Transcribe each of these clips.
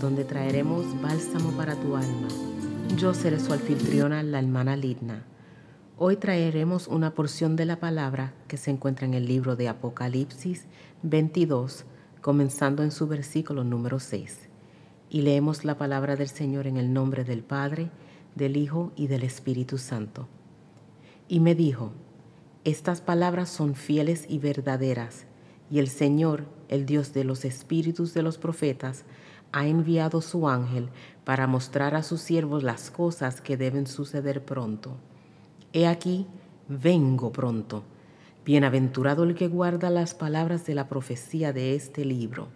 donde traeremos bálsamo para tu alma. Yo seré su anfitriona, la hermana Lidna. Hoy traeremos una porción de la palabra que se encuentra en el libro de Apocalipsis 22, comenzando en su versículo número 6. Y leemos la palabra del Señor en el nombre del Padre, del Hijo y del Espíritu Santo. Y me dijo, estas palabras son fieles y verdaderas, y el Señor, el Dios de los espíritus de los profetas, ha enviado su ángel para mostrar a sus siervos las cosas que deben suceder pronto. He aquí, vengo pronto. Bienaventurado el que guarda las palabras de la profecía de este libro.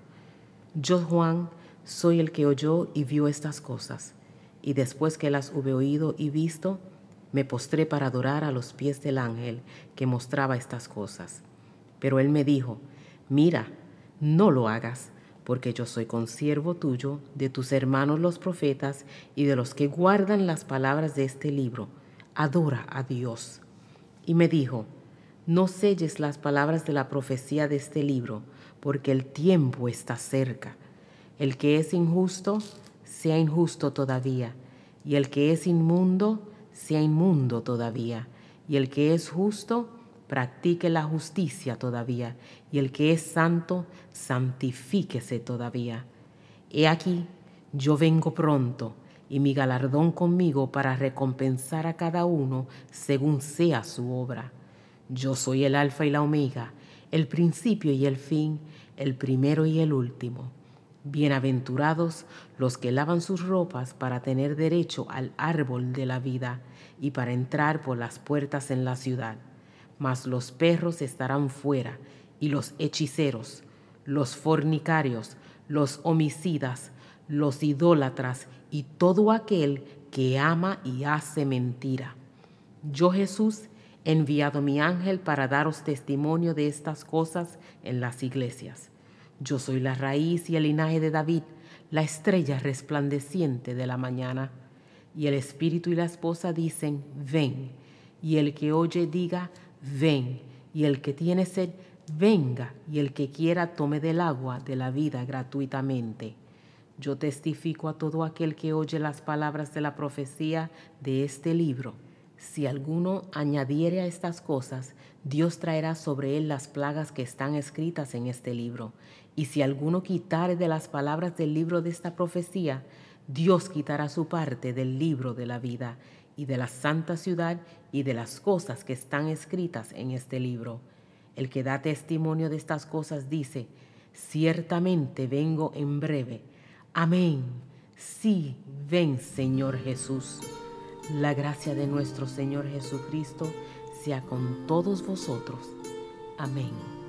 Yo, Juan, soy el que oyó y vio estas cosas, y después que las hube oído y visto, me postré para adorar a los pies del ángel que mostraba estas cosas. Pero él me dijo, mira, no lo hagas, porque yo soy consiervo tuyo, de tus hermanos los profetas y de los que guardan las palabras de este libro. Adora a Dios. Y me dijo, no selles las palabras de la profecía de este libro, porque el tiempo está cerca. El que es injusto, sea injusto todavía, y el que es inmundo, sea inmundo todavía, y el que es justo, practique la justicia todavía, y el que es santo, santifíquese todavía. He aquí, yo vengo pronto, y mi galardón conmigo para recompensar a cada uno según sea su obra. Yo soy el alfa y la omega, el principio y el fin, el primero y el último. Bienaventurados los que lavan sus ropas para tener derecho al árbol de la vida y para entrar por las puertas en la ciudad mas los perros estarán fuera, y los hechiceros, los fornicarios, los homicidas, los idólatras y todo aquel que ama y hace mentira. Yo Jesús he enviado mi ángel para daros testimonio de estas cosas en las iglesias. Yo soy la raíz y el linaje de David, la estrella resplandeciente de la mañana. Y el espíritu y la esposa dicen, ven. Y el que oye diga, ven, y el que tiene sed, venga, y el que quiera tome del agua de la vida gratuitamente. Yo testifico a todo aquel que oye las palabras de la profecía de este libro. Si alguno añadiere a estas cosas, Dios traerá sobre él las plagas que están escritas en este libro. Y si alguno quitare de las palabras del libro de esta profecía, Dios quitará su parte del libro de la vida y de la santa ciudad y de las cosas que están escritas en este libro. El que da testimonio de estas cosas dice, ciertamente vengo en breve. Amén. Sí, ven Señor Jesús. La gracia de nuestro Señor Jesucristo sea con todos vosotros. Amén.